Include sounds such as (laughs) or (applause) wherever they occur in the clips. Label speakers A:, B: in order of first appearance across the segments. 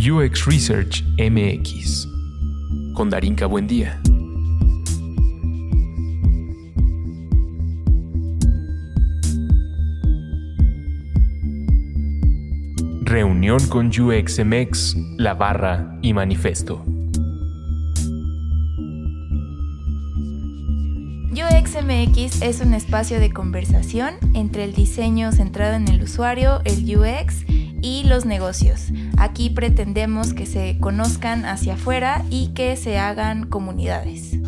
A: UX Research MX con Darinka Buendía. Reunión con UXMX, La Barra y Manifesto.
B: UXMX es un espacio de conversación entre el diseño centrado en el usuario, el UX y los negocios. Aquí pretendemos que se conozcan hacia afuera y que se hagan comunidades.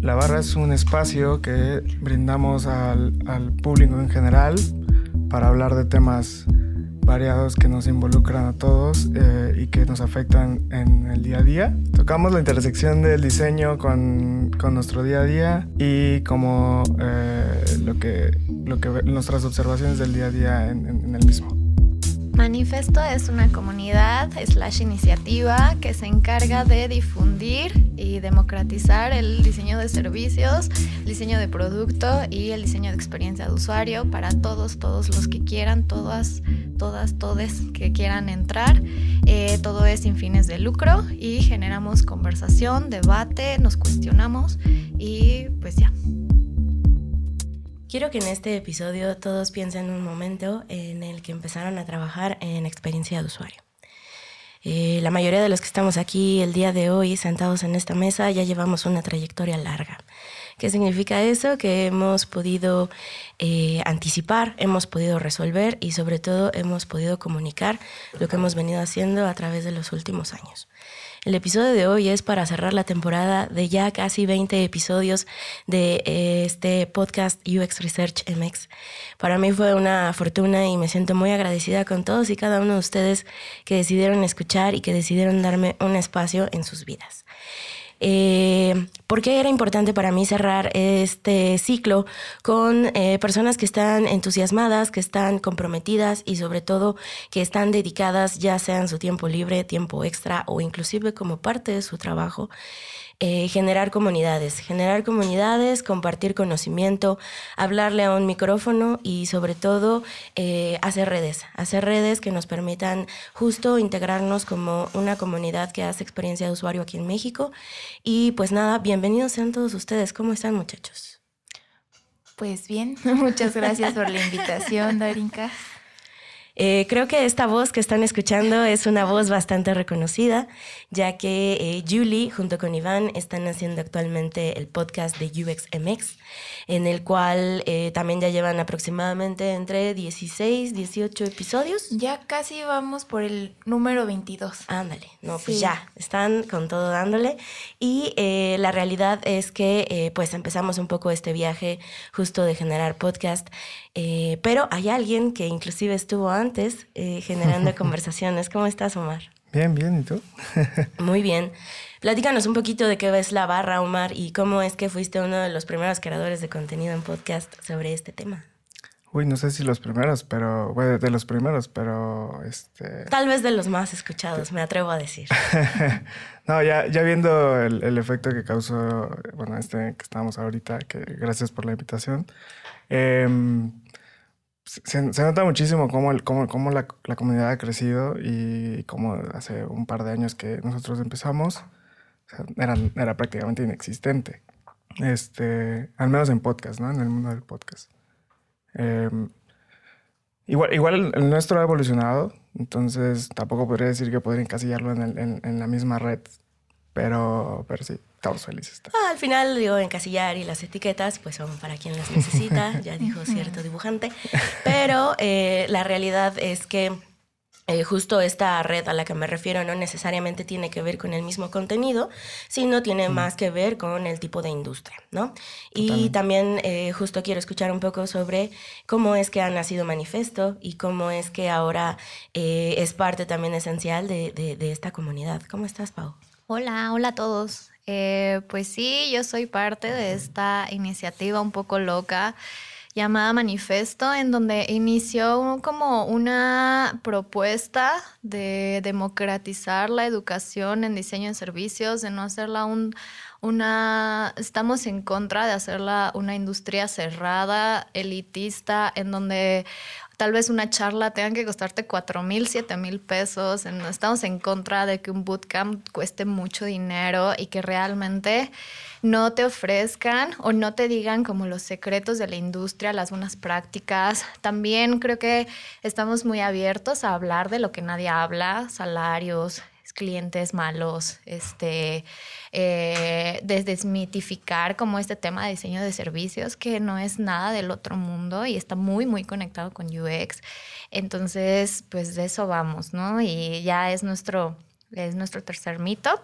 C: La barra es un espacio que brindamos al, al público en general para hablar de temas variados que nos involucran a todos eh, y que nos afectan en el día a día. Tocamos la intersección del diseño con, con nuestro día a día y como eh, lo, que, lo que nuestras observaciones del día a día en, en el mismo.
D: Manifesto es una comunidad slash iniciativa que se encarga de difundir y democratizar el diseño de servicios, el diseño de producto y el diseño de experiencia de usuario para todos, todos los que quieran, todas, todas, todes que quieran entrar. Eh, todo es sin fines de lucro y generamos conversación, debate, nos cuestionamos y pues ya.
E: Quiero que en este episodio todos piensen un momento en el que empezaron a trabajar en experiencia de usuario. Eh, la mayoría de los que estamos aquí el día de hoy sentados en esta mesa ya llevamos una trayectoria larga. ¿Qué significa eso? Que hemos podido eh, anticipar, hemos podido resolver y sobre todo hemos podido comunicar lo que hemos venido haciendo a través de los últimos años. El episodio de hoy es para cerrar la temporada de ya casi 20 episodios de eh, este podcast UX Research MX. Para mí fue una fortuna y me siento muy agradecida con todos y cada uno de ustedes que decidieron escuchar y que decidieron darme un espacio en sus vidas. Eh, ¿Por qué era importante para mí cerrar este ciclo con eh, personas que están entusiasmadas, que están comprometidas y sobre todo que están dedicadas ya sea en su tiempo libre, tiempo extra o inclusive como parte de su trabajo? Eh, generar comunidades, generar comunidades, compartir conocimiento, hablarle a un micrófono y sobre todo eh, hacer redes, hacer redes que nos permitan justo integrarnos como una comunidad que hace experiencia de usuario aquí en México. Y pues nada, bienvenidos sean todos ustedes. ¿Cómo están muchachos?
B: Pues bien, (laughs) muchas gracias por la invitación, Darinka.
E: Eh, creo que esta voz que están escuchando es una voz bastante reconocida, ya que eh, Julie junto con Iván están haciendo actualmente el podcast de UXMX, en el cual eh, también ya llevan aproximadamente entre 16, 18 episodios.
B: Ya casi vamos por el número 22.
E: Ándale, no, pues ya, están con todo dándole. Y la realidad es que pues empezamos un poco este viaje justo de generar podcast, pero hay alguien que inclusive estuvo antes eh, generando (laughs) conversaciones. ¿Cómo estás, Omar?
C: Bien, bien, ¿y tú? (laughs)
E: Muy bien. Platícanos un poquito de qué ves la barra, Omar, y cómo es que fuiste uno de los primeros creadores de contenido en podcast sobre este tema.
C: Uy, no sé si los primeros, pero, bueno, de los primeros, pero este...
E: Tal vez de los más escuchados, me atrevo a decir. (laughs)
C: no, ya, ya viendo el, el, efecto que causó, bueno, este que estamos ahorita, que gracias por la invitación. Eh, se, nota muchísimo cómo, cómo, cómo la, la, comunidad ha crecido y cómo hace un par de años que nosotros empezamos o era, era, prácticamente inexistente. Este, al menos en podcast, ¿no? En el mundo del podcast. Eh, igual, igual el nuestro ha evolucionado, entonces tampoco podría decir que podría encasillarlo en, en la misma red, pero, pero sí, estamos felices.
E: Ah, al final, digo, encasillar y las etiquetas, pues son para quien las necesita, (laughs) ya dijo cierto dibujante. Pero eh, la realidad es que eh, justo esta red a la que me refiero no necesariamente tiene que ver con el mismo contenido, sino tiene mm. más que ver con el tipo de industria, ¿no? Y también eh, justo quiero escuchar un poco sobre cómo es que ha nacido Manifesto y cómo es que ahora eh, es parte también esencial de, de, de esta comunidad. ¿Cómo estás, Pau?
D: Hola, hola a todos. Eh, pues sí, yo soy parte de esta iniciativa un poco loca llamada Manifesto, en donde inició como una propuesta de democratizar la educación en diseño de servicios, de no hacerla un, una... Estamos en contra de hacerla una industria cerrada, elitista, en donde tal vez una charla tenga que costarte cuatro mil, siete mil pesos. Estamos en contra de que un bootcamp cueste mucho dinero y que realmente no te ofrezcan o no te digan como los secretos de la industria, las buenas prácticas. También creo que estamos muy abiertos a hablar de lo que nadie habla, salarios, clientes malos, este, eh, desmitificar como este tema de diseño de servicios que no es nada del otro mundo y está muy, muy conectado con UX. Entonces, pues de eso vamos, ¿no? Y ya es nuestro, es nuestro tercer meetup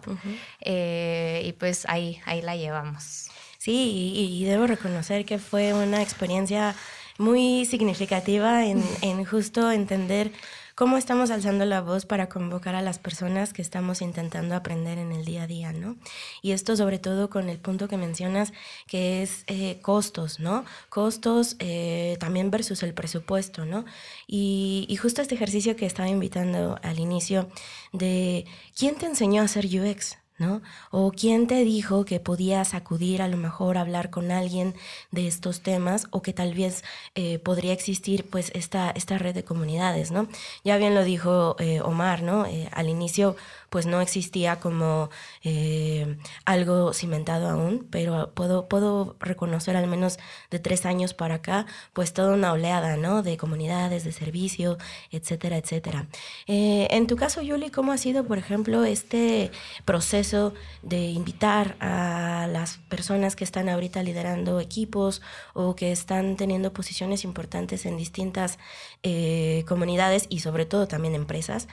D: eh, y pues ahí, ahí la llevamos.
E: Sí, y, debo reconocer que fue una experiencia muy significativa en, (laughs) en justo entender cómo estamos alzando la voz para convocar a las personas que estamos intentando aprender en el día a día, ¿no? Y esto sobre todo con el punto que mencionas, que es eh, costos, ¿no? Costos eh, también versus el presupuesto, ¿no? Y, y justo este ejercicio que estaba invitando al inicio de, ¿quién te enseñó a hacer UX? ¿No? O quién te dijo que podías acudir a lo mejor a hablar con alguien de estos temas o que tal vez eh, podría existir pues esta, esta red de comunidades, ¿no? Ya bien lo dijo eh, Omar, ¿no? Eh, al inicio pues no existía como eh, algo cimentado aún, pero puedo, puedo reconocer al menos de tres años para acá, pues toda una oleada, ¿no? De comunidades, de servicio, etcétera, etcétera. Eh, en tu caso, Yuli, ¿cómo ha sido, por ejemplo, este proceso de invitar a las personas que están ahorita liderando equipos o que están teniendo posiciones importantes en distintas eh, comunidades y sobre todo también empresas,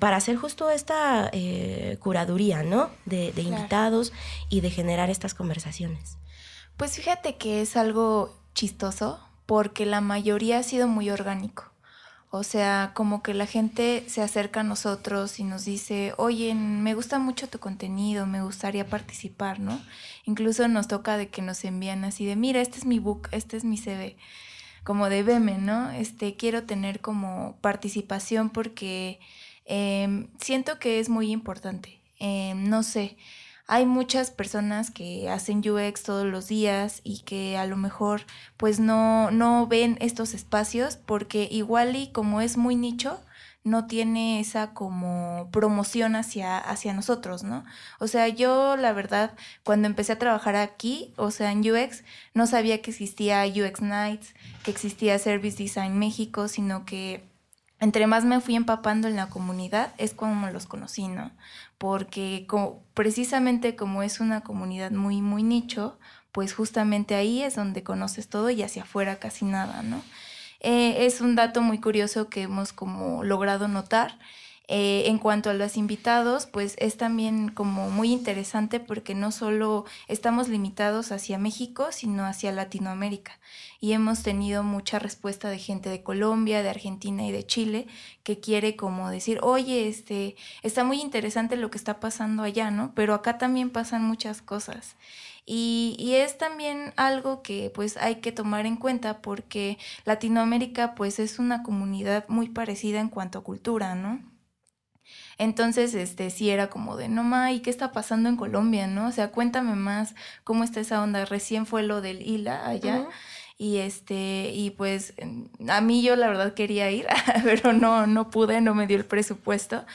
E: para hacer justo esta eh, curaduría, ¿no? De, invitados y de generar estas conversaciones.
B: Pues fíjate que es algo chistoso porque la mayoría ha sido muy orgánico. O sea, como que la gente se acerca a nosotros y nos dice, oye, me gusta mucho tu contenido, me gustaría participar, ¿no? Incluso nos toca de que nos envían así de, mira, este es mi book, este es mi CV, como de veme, ¿no? Este, quiero tener como participación porque Em, siento que es muy importante. Em, no sé, hay muchas personas que hacen UX todos los días y que a lo mejor pues no, no ven estos espacios porque igual y como es muy nicho, no tiene esa como promoción hacia, hacia nosotros, ¿no? O sea, yo la verdad, cuando empecé a trabajar aquí, o sea, en UX, no sabía que existía UX Nights, que existía Service Design México, sino que entre más me fui empapando en la comunidad, es como los conocí, ¿no? Porque precisamente como es una comunidad muy, muy nicho, pues justamente ahí es donde conoces todo y hacia afuera casi nada, ¿no? Eh, es un dato muy curioso que hemos como logrado notar eh, en cuanto a los invitados, pues es también como muy interesante porque no solo estamos limitados hacia México, sino hacia Latinoamérica. Y hemos tenido mucha respuesta de gente de Colombia, de Argentina y de Chile que quiere como decir, oye, este, está muy interesante lo que está pasando allá, ¿no? Pero acá también pasan muchas cosas. Y, y, es también algo que pues hay que tomar en cuenta porque Latinoamérica pues es una comunidad muy parecida en cuanto a cultura, ¿no? Entonces, este, sí era como de, no ma, ¿y qué está pasando en Colombia, no? O sea, cuéntame más cómo está esa onda. Recién fue lo del ILA allá. Y este, y pues a mí yo la verdad quería ir, (laughs) pero no, no pude, no me dio el presupuesto.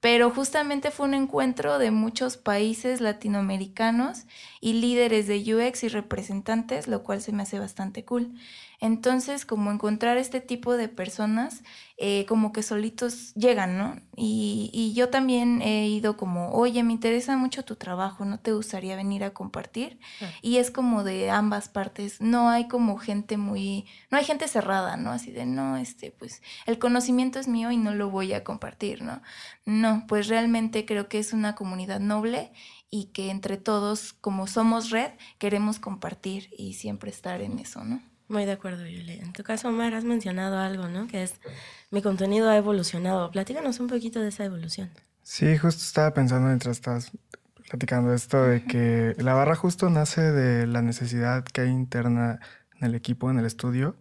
B: Pero justamente fue un encuentro de muchos países latinoamericanos y líderes de UX y representantes, lo cual se me hace bastante cool. Entonces, como encontrar este tipo de personas, eh, como que solitos llegan, ¿no? Y, y, yo también he ido como, oye, me interesa mucho tu trabajo, ¿no te gustaría venir a compartir? Y es como de ambas partes, no hay como gente muy, no hay gente cerrada, ¿no? Así de, no, este, pues el conocimiento es mío y no lo voy a compartir, ¿no? No, pues realmente creo que es una comunidad noble y que entre todos, como somos red, queremos compartir y siempre estar en eso, ¿no?
E: Muy de acuerdo, Julia. En tu caso, Omar, has mencionado algo, ¿no? Que es, mi contenido ha evolucionado. Platícanos un poquito de esa evolución.
C: Sí, justo estaba pensando mientras estás platicando esto de que la barra justo nace de la necesidad que hay interna en el equipo, en el estudio,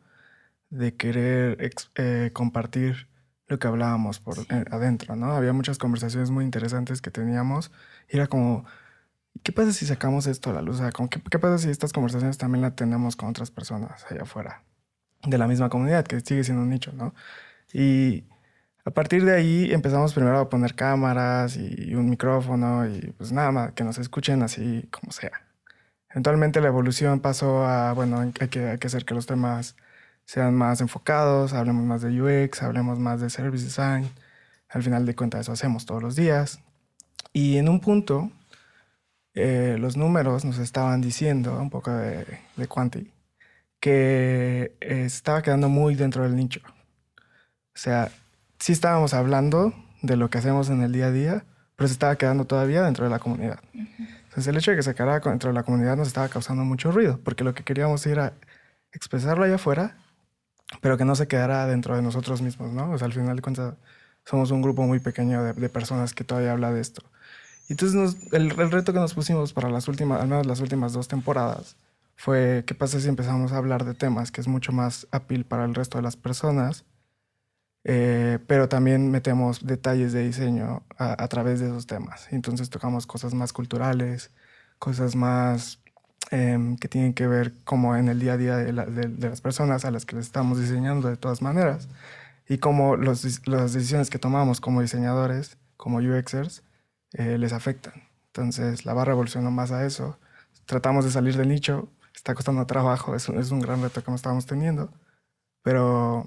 C: de querer eh, compartir lo que hablábamos por eh, adentro, ¿no? Había muchas conversaciones muy interesantes que teníamos y era como, ¿Qué pasa si sacamos esto a la luz? ¿qué, pasa si estas conversaciones también las tenemos con otras personas allá afuera? de la misma comunidad, que sigue siendo un nicho, ¿no? Y a partir de ahí empezamos primero a poner cámaras y un micrófono y pues nada más, que nos escuchen así como sea. Eventualmente la evolución pasó a, bueno, hay que, hay que hacer que los temas sean más enfocados, hablemos más de UX, hablemos más de Service Design. Al final de cuentas eso hacemos todos los días. Y en un punto, eh, los números nos estaban diciendo, un poco de, de Quanti, que estaba quedando muy dentro del nicho. O sea, sí estábamos hablando de lo que hacemos en el día a día, pero se estaba quedando todavía dentro de la comunidad. Entonces el hecho de que se quedara dentro de la comunidad nos estaba causando mucho ruido, porque lo que queríamos era expresarlo allá afuera, pero que no se quedara dentro de nosotros mismos, ¿no? O sea, al final de cuentas somos un grupo muy pequeño de, personas que todavía habla de esto. Entonces el, el, reto que nos pusimos para las últimas, al menos las últimas dos temporadas, fue qué pasa si empezamos a hablar de temas que es mucho más apil para el resto de las personas eh, pero también metemos detalles de diseño a, través de esos temas. Entonces tocamos cosas más culturales, cosas más em, que tienen que ver como en el día a día de, las personas a las que les estamos diseñando de todas maneras y los, las decisiones que tomamos como diseñadores, como UXers, eh, les afectan. Entonces la barra evolucionó más a eso. Tratamos de salir del nicho, está costando trabajo, es, es un gran reto que estamos teniendo, pero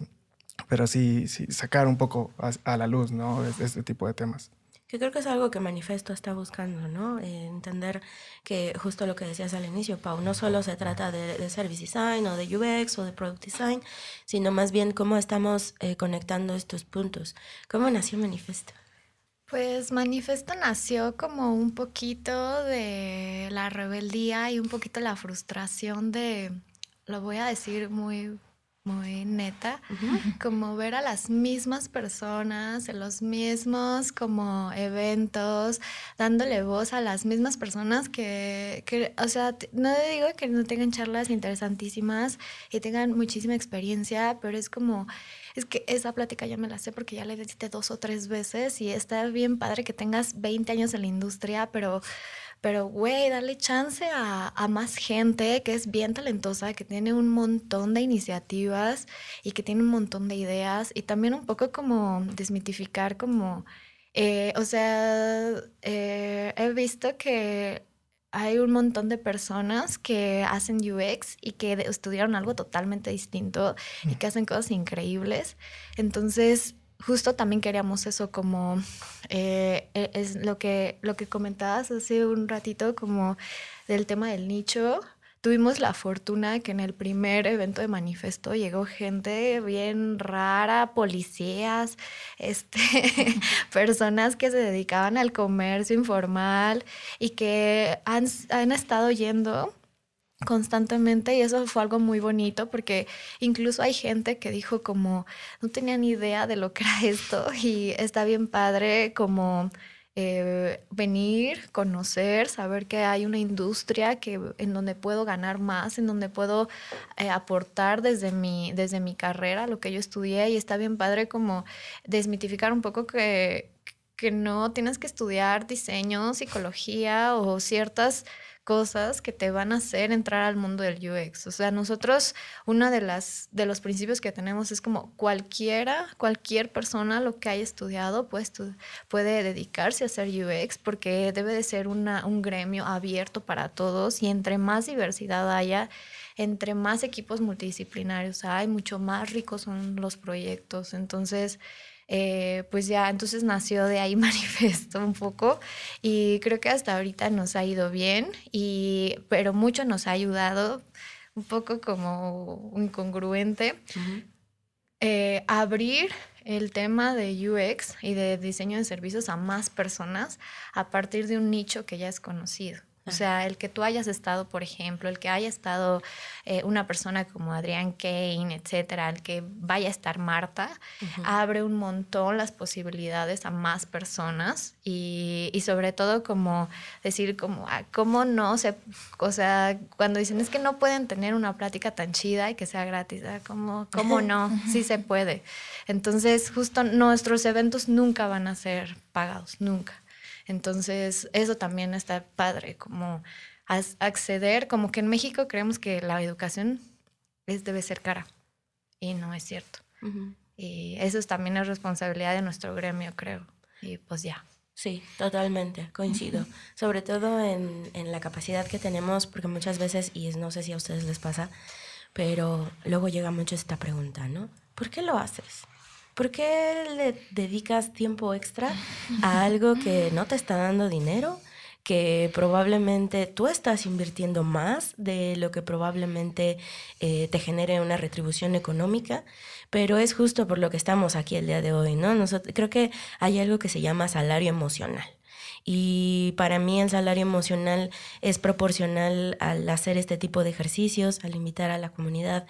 C: pero sí, sí sacar un poco a, la luz, ¿no? Este tipo de temas.
E: Que creo que es algo que Manifesto está buscando, ¿no? Entender que justo lo que decías al inicio, Pau, no solo se trata de, service design o de UX o de product design, sino más bien cómo estamos eh, conectando estos puntos. ¿Cómo nació Manifesto?
D: Pues Manifesto nació como un poquito de la rebeldía y un poquito la frustración de, lo voy a decir muy muy neta, como ver a las mismas personas en los mismos como eventos, dándole voz a las mismas personas que, que, o sea, no digo que no tengan charlas interesantísimas y tengan muchísima experiencia, pero es como, es que esa plática ya me la sé porque ya la diste dos o tres veces y está bien padre que tengas 20 años en la industria, pero pero, güey, dale chance a, a, más gente que es bien talentosa, que tiene un montón de iniciativas y que tiene un montón de ideas. Y también un poco como desmitificar como, eh, o sea, eh, he visto que hay un montón de personas que hacen UX y que estudiaron algo totalmente distinto y que hacen cosas increíbles. Entonces, justo también queríamos eso como eh, e, es lo que lo que comentabas hace un ratito como del tema del nicho. Tuvimos la fortuna que en el primer evento de manifesto llegó gente bien rara policías (laughs) este (laughs) personas que se dedicaban al comercio informal y que han, han estado yendo constantemente y eso fue algo muy bonito porque incluso hay gente que dijo como no tenía ni idea de lo que era esto (laughs) y está bien padre como eh, venir, conocer, saber que hay una industria que, en donde puedo ganar más, en donde puedo eh, aportar desde mi, desde mi carrera, lo que yo estudié y está bien padre como desmitificar un poco que, que no tienes que estudiar diseño, psicología o ciertas cosas que te van a hacer entrar al mundo del UX. O sea, nosotros, uno de, las, de los principios que tenemos es como cualquiera, cualquier persona lo que haya estudiado pues, puede dedicarse a hacer UX porque debe de ser una, un gremio abierto para todos y entre más diversidad haya, entre más equipos multidisciplinarios hay, mucho más ricos son los proyectos. Entonces, eh, pues ya entonces nació de ahí (laughs) manifesto un poco y creo que hasta ahorita nos ha ido bien, y, pero mucho nos ha ayudado, un poco como incongruente, eh, abrir el tema de UX y de diseño de servicios a más personas a partir de un nicho que ya es conocido. O sea, el que tú hayas estado, por ejemplo, el que haya estado eh, una persona como Adrián Kane, etcétera, el que vaya a estar Marta, abre un montón las posibilidades a más personas y, y sobre todo como decir, como, ah, ¿cómo no se, o sea, cuando dicen es que no pueden tener una plática tan chida y que sea gratis, ah, ¿cómo, cómo no? (laughs) Sí se puede. Entonces, justo nuestros eventos nunca van a ser pagados, nunca. Entonces, eso también está padre, como acceder, como que en México creemos que la educación es, debe ser cara. y no es cierto. Y eso es también la responsabilidad de nuestro gremio, creo. Y pues ya.
E: Sí, totalmente, coincido. (laughs) Sobre todo en, en, la capacidad que tenemos, porque muchas veces, y no sé si a ustedes les pasa, pero luego llega mucho esta pregunta, ¿no? ¿Por qué lo haces? ¿Por qué le dedicas tiempo extra a algo que no te está dando dinero? que probablemente tú estás invirtiendo más de lo que probablemente eh, te genere una retribución económica, pero es justo por lo que estamos aquí el día de hoy, ¿no? Nosotros, creo que hay algo que se llama salario emocional. Y para mí el salario emocional es proporcional al hacer este tipo de ejercicios, al invitar a la comunidad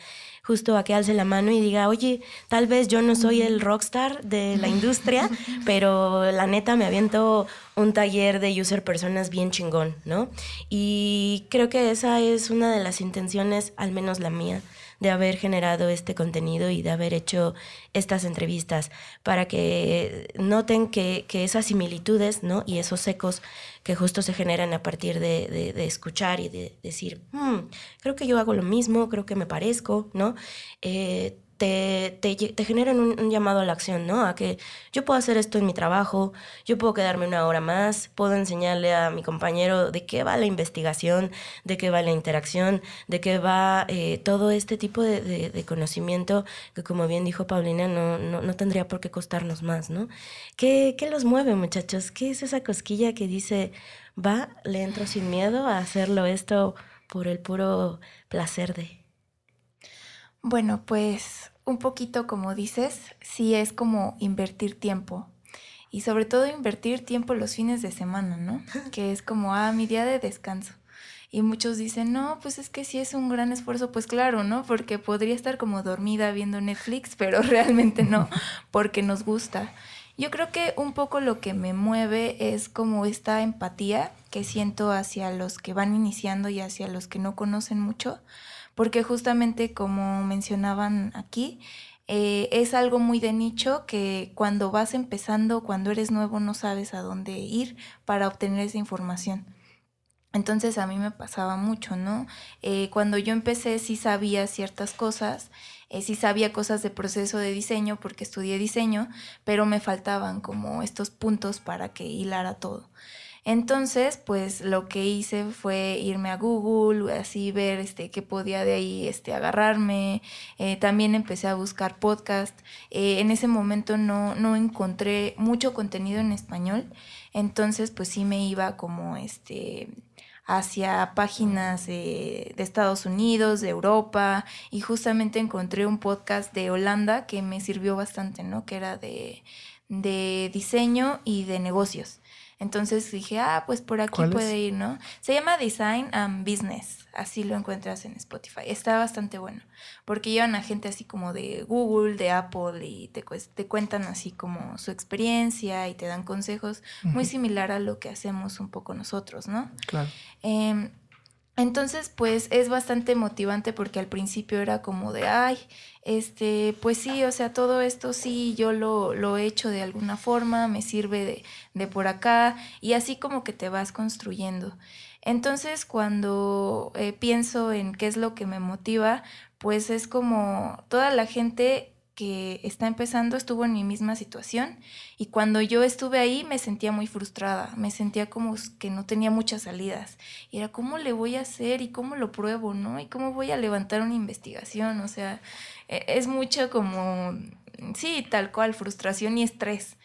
E: justo a que alce la mano y diga, oye, tal vez yo no soy el rockstar de la industria, (laughs) pero la neta me aviento un taller de user personas bien chingón, ¿no? Y creo que esa es una de las intenciones, al menos la mía, de haber generado este contenido y de haber hecho estas entrevistas para que noten que, esas similitudes ¿no? y esos ecos que justo se generan a partir de, escuchar y de decir, hmm, creo que yo hago lo mismo, creo que me parezco, ¿no? Eh, te, te, un, llamado a la acción, ¿no? A que yo puedo hacer esto en mi trabajo, yo puedo quedarme una hora más, puedo enseñarle a mi compañero de qué va la investigación, de qué va la interacción, de qué va eh, todo este tipo de, de, conocimiento que, como bien dijo Paulina, no, no, no, tendría por qué costarnos más, ¿no? ¿Qué, ¿Qué los mueve, muchachos? ¿Qué es esa cosquilla que dice, va, le entro sin miedo a hacerlo esto por el puro placer de...
B: Bueno, pues un poquito como dices, sí es como invertir tiempo. Y sobre todo invertir tiempo los fines de semana, ¿no? (laughs) Que es como, ah, mi día de descanso. Y muchos dicen, no, pues es que sí es un gran esfuerzo, pues claro, ¿no? Porque podría estar como dormida viendo Netflix, (laughs) pero realmente no, (laughs) porque nos gusta. Yo creo que un poco lo que me mueve es como esta empatía que siento hacia los que van iniciando y hacia los que no conocen mucho, porque justamente como mencionaban aquí, eh, es algo muy de nicho que cuando vas empezando, cuando eres nuevo, no sabes a dónde ir para obtener esa información. Entonces a mí me pasaba mucho, ¿no? Eh, cuando yo empecé sí sabía ciertas cosas, eh, sí sabía cosas de proceso de diseño porque estudié diseño, pero me faltaban como estos puntos para que hilara todo. Entonces, pues lo que hice fue irme a Google, así ver este, qué podía de ahí este, agarrarme. Eh, también empecé a buscar podcast. Eh, en ese momento no, no encontré mucho contenido en español. Entonces, pues sí me iba como este hacia páginas de Estados Unidos, de Europa, y justamente encontré un podcast de Holanda que me sirvió bastante, ¿no? Que era de, de diseño y de negocios. Entonces dije, ah, pues por aquí puede ir, ¿no? Se llama Design and Business, así lo encuentras en Spotify. Está bastante bueno, porque llevan a gente así como de Google, de Apple, y te, te cuentan así como su experiencia y te dan consejos, muy similar a lo que hacemos un poco nosotros, ¿no?
C: Claro.
B: Em, entonces, pues es bastante motivante porque al principio era como de, ay, este, pues sí, o sea, todo esto sí, yo lo, lo he hecho de alguna forma, me sirve de, por acá y así como que te vas construyendo. Entonces, cuando eh, pienso en qué es lo que me motiva, pues es como toda la gente que está empezando estuvo en mi misma situación y cuando yo estuve ahí me sentía muy frustrada, me sentía como que no tenía muchas salidas y era cómo le voy a hacer y cómo lo pruebo, ¿no? Y cómo voy a levantar una investigación, o sea, e, es mucho como, sí, tal cual, frustración y estrés.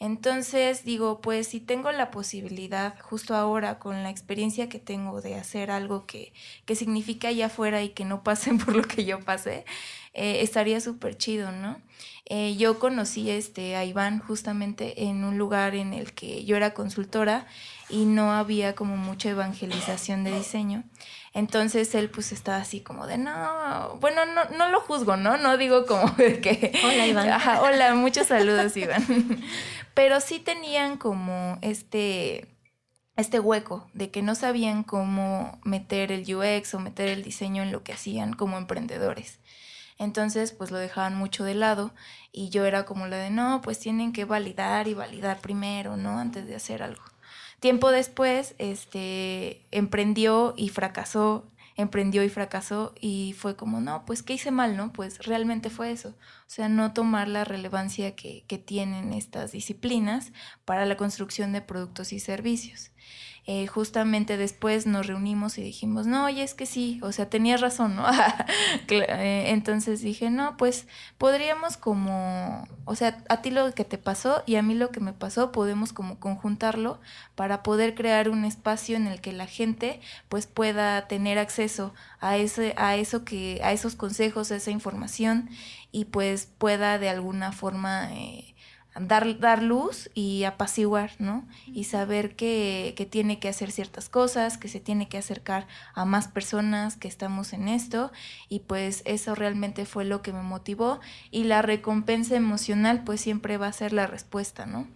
B: Entonces digo, pues si tengo la posibilidad justo ahora con la experiencia que tengo de hacer algo que, que significa allá afuera y que no pasen (laughs) por lo que yo pasé, eh, estaría súper chido, ¿no? Eh, yo conocí este, a Iván justamente en un lugar en el que yo era consultora y no había como mucha evangelización de diseño. Entonces él pues estaba así como de, no, bueno, no, no lo juzgo, ¿no? No digo como (laughs) de que...
E: Hola Iván. (laughs)
B: hola, muchos saludos Iván. (laughs) Pero sí tenían como este este hueco de que no sabían cómo meter el UX o meter el diseño en lo que hacían como emprendedores. Entonces, pues lo dejaban mucho de lado y yo era como la de, no, pues tienen que validar y validar primero, ¿no? Antes de hacer algo. Tiempo después, este, emprendió y fracasó emprendió y fracasó y fue como, no, pues ¿qué hice mal? ¿No? Pues realmente fue eso. O sea, no tomar la relevancia que, que tienen estas disciplinas para la construcción de productos y servicios. Eh, justamente después nos reunimos y dijimos, no, oye, es que sí, o sea, tenías razón, ¿no? (laughs) Eh, entonces dije, no, pues podríamos como, o sea, a ti lo que te pasó y a mí lo que me pasó, podemos como conjuntarlo para poder crear un espacio en el que la gente pues pueda tener acceso a ese, a eso que, a esos consejos, a esa información y pues pueda de alguna forma eh, dar, dar luz y apaciguar, ¿no? Y saber que, que, tiene que hacer ciertas cosas, que se tiene que acercar a más personas que estamos en esto y pues eso realmente fue lo que me motivó y la recompensa emocional pues siempre va a ser la respuesta, ¿no?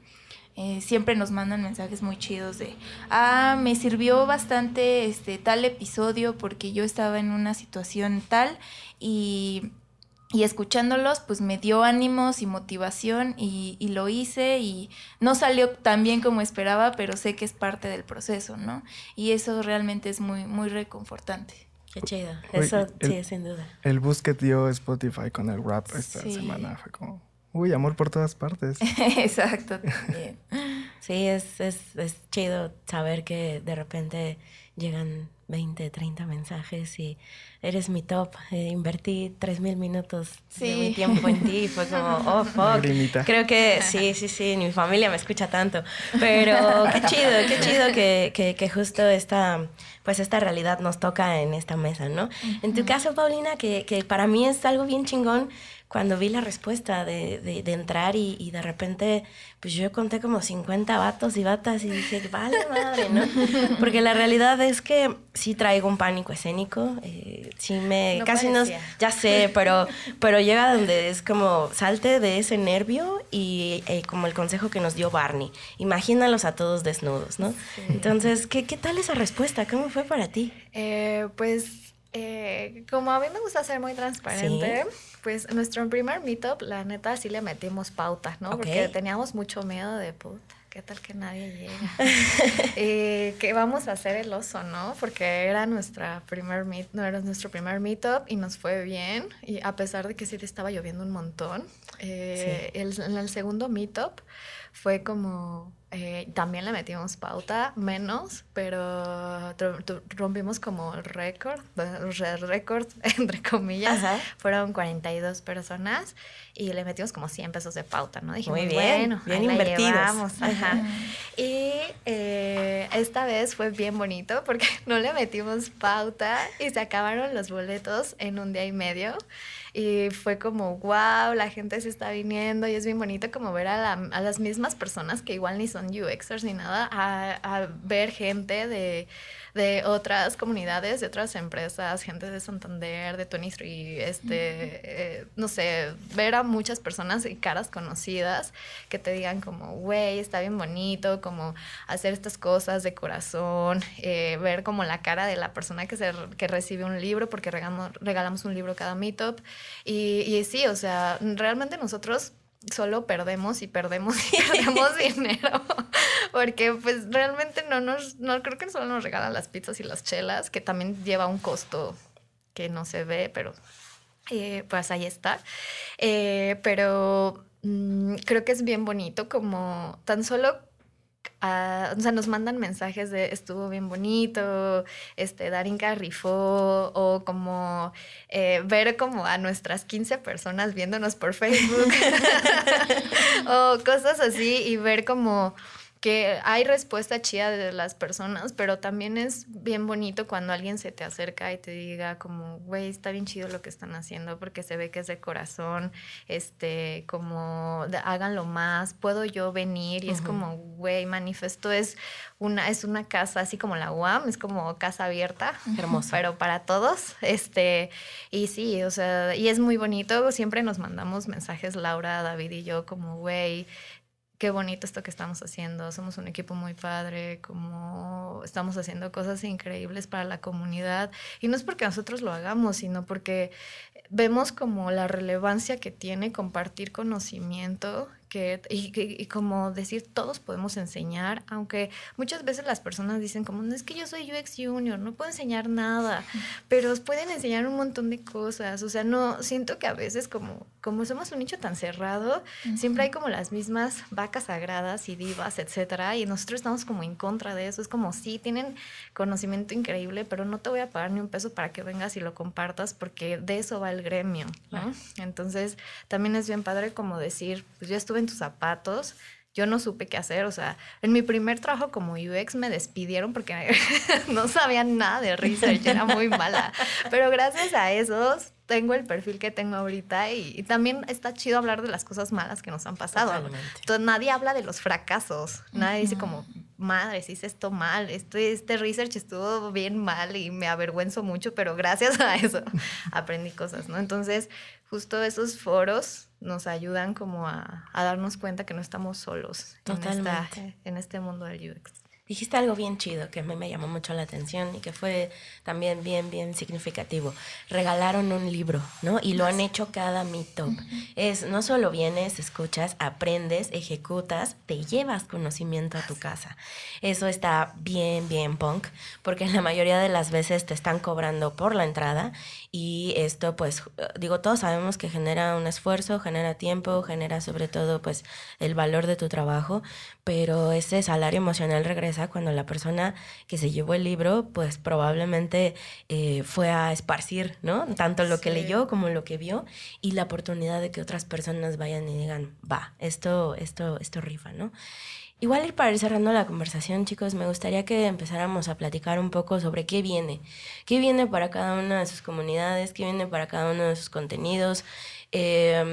B: Eh, siempre nos mandan mensajes muy chidos de, ah, me sirvió bastante este tal episodio porque yo estaba en una situación tal y y escuchándolos pues me dio ánimos y motivación y, y, lo hice y no salió tan bien como esperaba, pero sé que es parte del proceso, ¿no? Y eso realmente es muy, muy reconfortante.
E: Qué chido. Eso sí, sin duda.
C: El bus que dio Spotify con el rap esta sí. semana fue como, uy, amor por todas partes. (laughs)
B: Exacto, también.
E: sí, es, es, es chido saber que de repente llegan 20, 30 mensajes y eres mi top. Eh, invertí 3.000 minutos sí. de mi tiempo en ti. Fue como, (laughs) oh, fuck. Creo que sí, sí, sí, mi familia me escucha tanto. Pero qué chido, qué chido que, que, que, justo esta, pues esta realidad nos toca en esta mesa, ¿no? Uh -huh. En tu caso, Paulina, que, que para mí es algo bien chingón cuando vi la respuesta de, de, de entrar y, y, de repente, pues yo conté como 50 vatos y batas y dije, vale madre, ¿no? (laughs) Porque la realidad es que sí traigo un pánico escénico, eh, sí me, no casi no, ya sé, pero, pero llega donde es como, salte de ese nervio y eh, como el consejo que nos dio Barney, imagínalos a todos desnudos, ¿no? Sí. Entonces, ¿qué, ¿qué tal esa respuesta? ¿Cómo fue para ti?
D: Eh, pues eh, como a mí me gusta ser muy transparente, ¿Sí? pues nuestro primer meetup, la neta, sí le metimos pauta, ¿no? Okay. Porque teníamos mucho miedo de puta. ¿Qué tal que nadie llega? (laughs) eh, que vamos a hacer el oso, ¿no? Porque era nuestra primer meet, no era nuestro primer meetup y nos fue bien. Y a pesar de que sí estaba lloviendo un montón, eh, sí. el, en el segundo meetup fue como eh, también le metimos pauta, menos, pero rompimos como el récord, el récord, (laughs) entre comillas, Ajá. fueron 42 personas y le metimos como 100 pesos de pauta, ¿no?
E: Dijimos, Muy bien, bueno, bien invertidos.
D: Ajá. Y eh, esta vez fue bien bonito porque (laughs) no le metimos pauta y se acabaron los boletos en un día y medio. Y fue como, wow, la gente se está viniendo y es bien bonito como ver a, la, a las mismas personas que igual ni son UXers ni nada, a, a ver gente de de otras comunidades, de otras empresas, gente de Santander, de 23, este, eh, no sé, ver a muchas personas y caras conocidas que te digan como, güey, está bien bonito, como hacer estas cosas de corazón, eh, ver como la cara de la persona que, se, que recibe un libro, porque regalamos, regalamos un libro cada meetup. Y, y sí, o sea, realmente nosotros solo perdemos y perdemos y (laughs) perdemos dinero. Porque pues realmente no nos, no creo que solo nos regalan las pizzas y las chelas, que también lleva un costo que no se ve, pero eh, pues ahí está. Eh, pero mmm, creo que es bien bonito como tan solo Uh, o sea, nos mandan mensajes de estuvo bien bonito, este, Darinka rifó, o como eh, ver como a nuestras 15 personas viéndonos por Facebook, (laughs) (laughs) o cosas así, y ver como que hay respuesta chida de las personas, pero también es bien bonito cuando alguien se te acerca y te diga como, güey, está bien chido lo que están haciendo porque se ve que es de corazón, este, como, de, háganlo más, puedo yo venir y uh -huh. es como, güey, manifesto es una, es una casa así como la UAM, es como casa abierta,
E: hermosa,
D: pero para todos, este, y sí, o sea, y es muy bonito, siempre nos mandamos mensajes, Laura, David y yo, como, güey, qué bonito esto que estamos haciendo, somos un equipo muy padre, como estamos haciendo cosas increíbles para la comunidad. Y no es porque nosotros lo hagamos, sino porque vemos como la relevancia que tiene compartir conocimiento que, y, y, como decir, todos podemos enseñar, aunque muchas veces las personas dicen como, no es que yo soy UX Junior, no puedo enseñar nada, (laughs) pero os pueden enseñar un montón de cosas, o sea, no, siento que a veces como, como somos un nicho tan cerrado, siempre hay como las mismas vacas sagradas y divas, etcétera, y nosotros estamos como en contra de eso, es como, sí, tienen conocimiento increíble, pero no te voy a pagar ni un peso para que vengas y lo compartas, porque de eso va el gremio, ¿no? Entonces, también es bien padre como decir, pues yo estuve en tus zapatos, yo no supe qué hacer, o sea, en mi primer trabajo como UX me despidieron porque (laughs) no sabían nada de research, era muy mala, pero gracias a esos tengo el perfil que tengo ahorita y, también está chido hablar de las cosas malas que nos han pasado. Entonces, nadie habla de los fracasos, nadie dice como, madre, si hice esto mal, este, este research estuvo bien mal y me avergüenzo mucho, pero gracias (laughs) a eso aprendí cosas, ¿no? Entonces, justo esos foros nos ayudan como a, darnos cuenta que no estamos solos en, en este mundo del UX.
E: Dijiste algo bien chido que a mí me llamó mucho la atención y que fue también bien, bien significativo. Regalaron un libro, ¿no? Y lo han hecho cada meetup. Es, no solo vienes, escuchas, aprendes, ejecutas, te llevas conocimiento a tu casa. Eso está bien, bien punk, porque la mayoría de las veces te están cobrando por la entrada y esto, pues, digo, todos sabemos que genera un esfuerzo, genera tiempo, genera sobre todo, pues, el valor de tu trabajo, pero ese salario emocional regresa cuando la persona que se llevó el libro, pues probablemente eh, fue a esparcir, ¿no? Tanto lo que leyó como lo que vio y la oportunidad de que otras personas vayan y digan, va, esto, esto, esto rifa, ¿no? Igual ir para ir cerrando la conversación, chicos, me gustaría que empezáramos a platicar un poco sobre qué viene, qué viene para cada una de sus comunidades, qué viene para cada uno de sus contenidos, Em,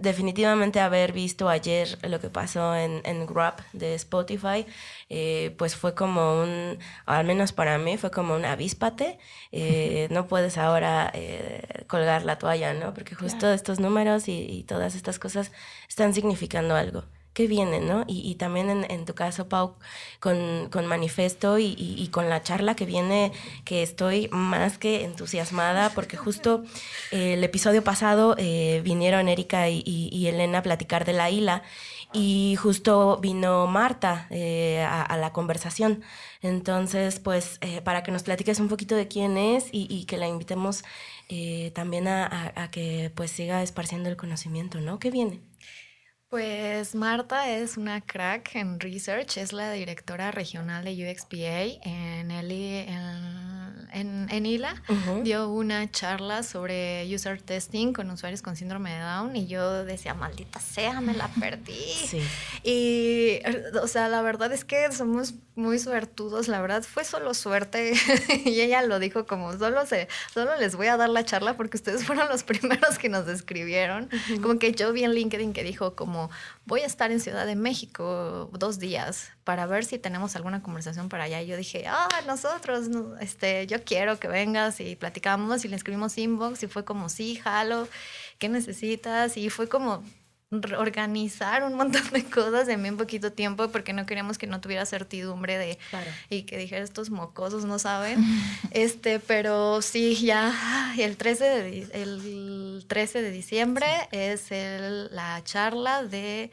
E: definitivamente haber visto ayer lo que pasó en, en Grab de Spotify, eh, pues fue como un, al menos para mí, fue como un avíspate. Eh, no puedes ahora eh, colgar la toalla, ¿no? Porque justo estos números y, y todas estas cosas están significando algo que viene, ¿no? Y, también en, tu caso, Pau, con, con Manifesto y, con la charla que viene, que estoy más que entusiasmada, porque justo eh, el episodio pasado eh, vinieron Erika y, Elena a platicar de la isla y justo vino Marta eh, a, la conversación. Entonces, pues, para que nos platiques un poquito de quién es y, que la invitemos también a, a, que pues siga esparciendo el conocimiento, ¿no? ¿Qué viene?
D: Pues Marta es una crack en research, es la directora regional de UXPA en, el, en, ILA. Dio una charla sobre user testing con usuarios con síndrome de Down y yo decía, maldita sea, me la (laughs) perdí. Y, o sea, la verdad es que somos muy suertudos, la verdad fue solo suerte (laughs) y ella lo dijo como, solo, se, solo les voy a dar la charla porque ustedes fueron los (laughs) primeros que nos escribieron. Como que yo vi en LinkedIn que dijo como, voy a estar en Ciudad de México dos días para ver si tenemos alguna conversación para allá. Y yo dije, ah, nosotros, este, yo quiero que vengas y platicamos y le escribimos inbox y fue como, sí, jalo, ¿qué necesitas? Y fue como organizar un montón de cosas en bien poquito tiempo porque no queríamos que no tuviera certidumbre de y que dijera estos mocosos no saben (laughs) este pero sí ya el 13 de, el 13 de diciembre es el, la charla de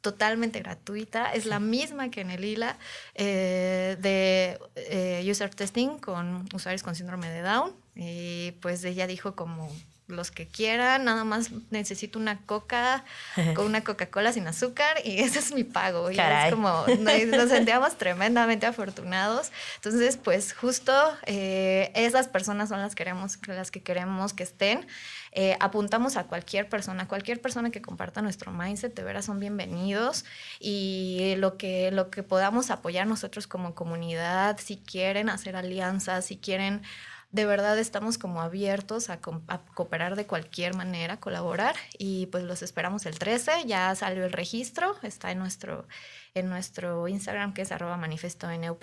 D: totalmente gratuita, es la misma que en el ILA eh, de eh, user testing con usuarios con síndrome de Down y pues ella dijo como los que quieran, nada más necesito una coca (laughs) con una Coca-Cola sin azúcar y ese es mi pago. Y es como, nos (laughs) sentíamos tremendamente afortunados. Entonces, pues justo eh, esas personas son las, queremos, las que queremos que estén. Eh, apuntamos a cualquier persona, cualquier persona que comparta nuestro mindset, de veras son bienvenidos y lo que, lo que podamos apoyar nosotros como comunidad, si quieren hacer alianzas, si quieren de verdad estamos como abiertos a, cooperar de cualquier manera, colaborar y pues los esperamos el 13, ya salió el registro, está en nuestro, en nuestro Instagram que es arroba manifesto NUP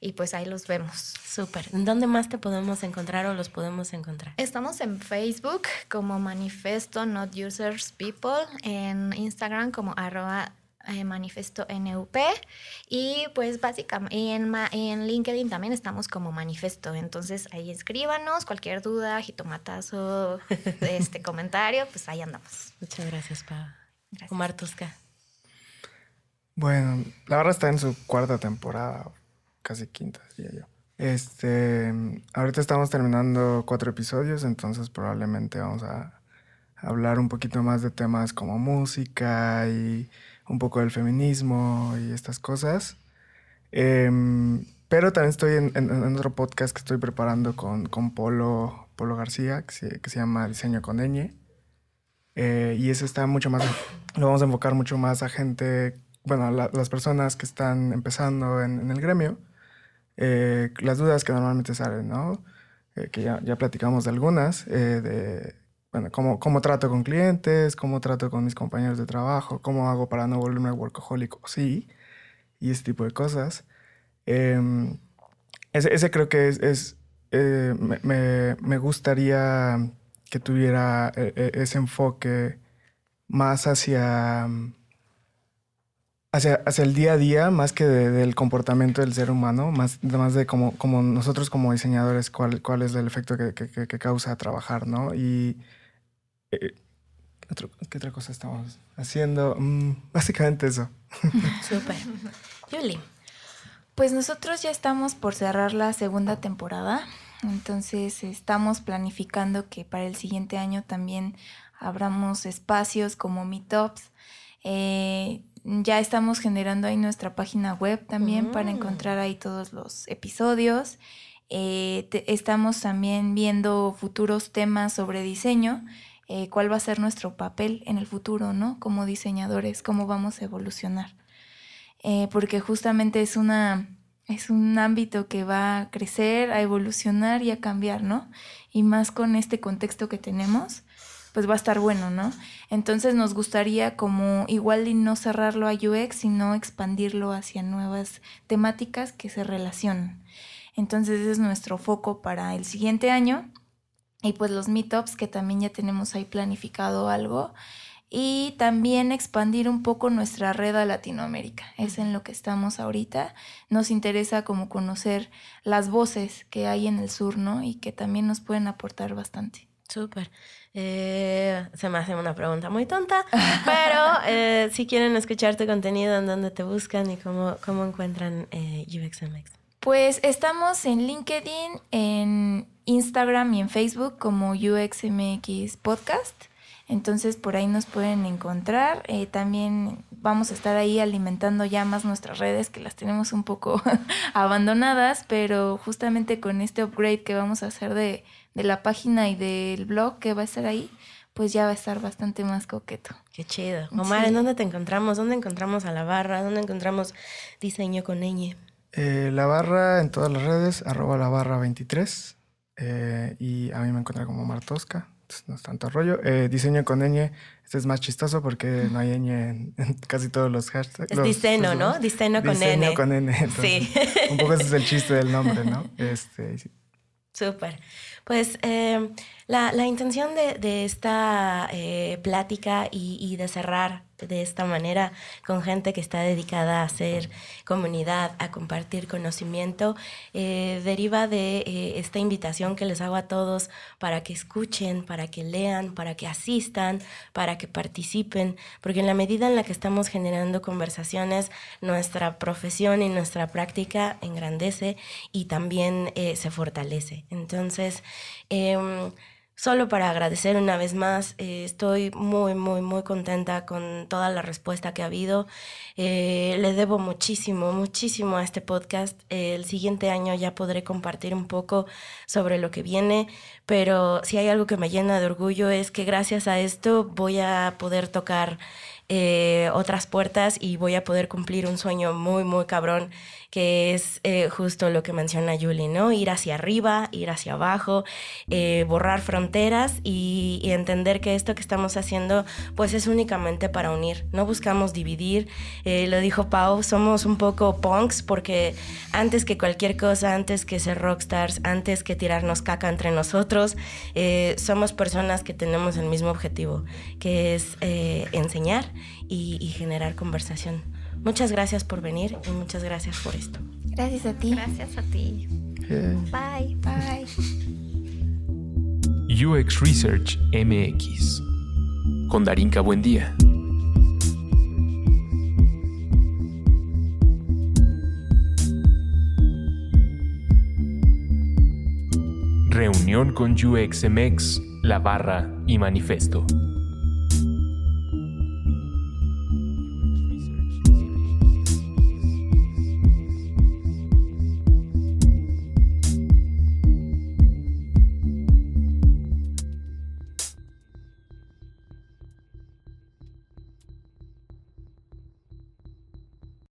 D: y pues ahí los vemos.
E: Súper. ¿Dónde más te podemos encontrar o los podemos encontrar?
D: Estamos en Facebook como Manifesto Not Users People, en Instagram como arroba eh, manifesto NUP y pues básicamente en, en LinkedIn también estamos como manifesto, entonces ahí escríbanos, cualquier duda, jitomatazo, (laughs) este comentario, pues ahí andamos.
E: Muchas gracias, Pa. Omar Tosca.
C: Bueno, la verdad está en su cuarta temporada, casi quinta, diría yo. Este, ahorita estamos terminando cuatro episodios, entonces probablemente vamos a hablar un poquito más de temas como música y un poco del feminismo y estas cosas. Em, pero también estoy en, otro podcast que estoy preparando con, con Polo, Polo García, que se, que se llama Diseño con Ñ. Eh, y ese está mucho más, lo vamos a enfocar mucho más a gente, bueno, las personas que están empezando en el gremio eh, las dudas que normalmente salen, ¿no? Eh, que ya, ya, platicamos de algunas, eh, de, bueno, cómo, cómo trato con clientes, cómo trato con mis compañeros de trabajo, cómo hago para no volverme workaholic o sí, y ese tipo de cosas. Em, ese, ese, creo que es, es me, me, me, gustaría que tuviera ese enfoque más hacia hacia, hacia el día a día, más que del comportamiento del ser humano, más, más de como, como nosotros como diseñadores, cuál, cuál es el efecto que, que, que causa trabajar, ¿no? Y eh, ¿qué otra cosa estamos haciendo? Mm, básicamente eso. (laughs)
E: Súper. Julie.
B: Pues nosotros ya estamos por cerrar la segunda temporada, entonces estamos planificando que para el siguiente año también abramos espacios como meetups. Eh, ya estamos generando ahí nuestra página web también para encontrar ahí todos los episodios. Eh, estamos también viendo futuros temas sobre diseño, eh, cuál va a ser nuestro papel en el futuro, ¿no? Como diseñadores, cómo vamos a evolucionar. Eh, porque justamente es una es un ámbito que va a crecer, a evolucionar y a cambiar, ¿no? Y más con este contexto que tenemos, pues va a estar bueno, ¿no? Entonces nos gustaría como igual no cerrarlo a UX, sino expandirlo hacia nuevas temáticas que se relacionan. Entonces ese es nuestro foco para el siguiente año. Y pues los meetups que también ya tenemos ahí planificado algo. Y también expandir un poco nuestra red a Latinoamérica. Es en lo que estamos ahorita. Nos interesa como conocer las voces que hay en el sur, ¿no? Y que también nos pueden aportar bastante.
E: Súper. Eh, se me hace una pregunta muy tonta, pero eh, si quieren escuchar tu contenido, ¿en dónde te buscan y cómo, cómo encuentran eh, UXMX?
B: Pues estamos en LinkedIn, en Instagram y en Facebook como UXMX Podcast. Entonces por ahí nos pueden encontrar. Eh, también vamos a estar ahí alimentando ya más nuestras redes que las tenemos un poco (laughs) abandonadas, pero justamente con este upgrade que vamos a hacer de de la página y del blog que va a estar ahí, pues ya va a estar bastante más coqueto.
E: Qué chido. Omar, ¿en dónde te encontramos? ¿Dónde encontramos a la barra? ¿Dónde encontramos diseño con ñ?
C: Eh, la barra en todas las redes, arroba la barra 23. Eh, y a mí me encuentra como Martosca. no es tanto rollo. Eh, diseño con ñ, este es más chistoso porque no hay ñ en, casi todos los hashtags.
E: Es diseño, ¿no? Diseño con
C: diseño con n. sí. (laughs) Un poco ese es el chiste del nombre, ¿no? (laughs) Este, sí.
E: Súper. Pues eh, la, la, intención de, de esta eh, plática y, y, de cerrar de esta manera con gente que está dedicada a hacer comunidad, a compartir conocimiento, eh, deriva de eh, esta invitación que les hago a todos para que escuchen, para que lean, para que asistan, para que participen, porque en la medida en la que estamos generando conversaciones, nuestra profesión y nuestra práctica engrandece y también eh, se fortalece. Entonces, em, Solo para agradecer una vez más, eh, estoy muy, muy, muy contenta con toda la respuesta que ha habido. Eh, le debo muchísimo, muchísimo a este podcast. el siguiente año ya podré compartir un poco sobre lo que viene, pero si hay algo que me llena de orgullo es que gracias a esto voy a poder tocar eh, otras puertas y voy a poder cumplir un sueño muy, muy cabrón que es eh, justo lo que menciona Julie, ¿no? Ir hacia arriba, ir hacia abajo, eh, borrar fronteras y, entender que esto que estamos haciendo pues es únicamente para unir, no buscamos dividir, eh, lo dijo Pau, somos un poco punks porque antes que cualquier cosa, antes que ser rockstars, antes que tirarnos caca entre nosotros, somos personas que tenemos el mismo objetivo, que es enseñar y generar conversación. Muchas gracias por venir y muchas gracias por esto.
B: Gracias a ti.
D: Gracias a ti.
B: Bye. Bye.
A: UX Research MX con Darinka Buendía. Reunión con UXMX, La Barra y Manifesto.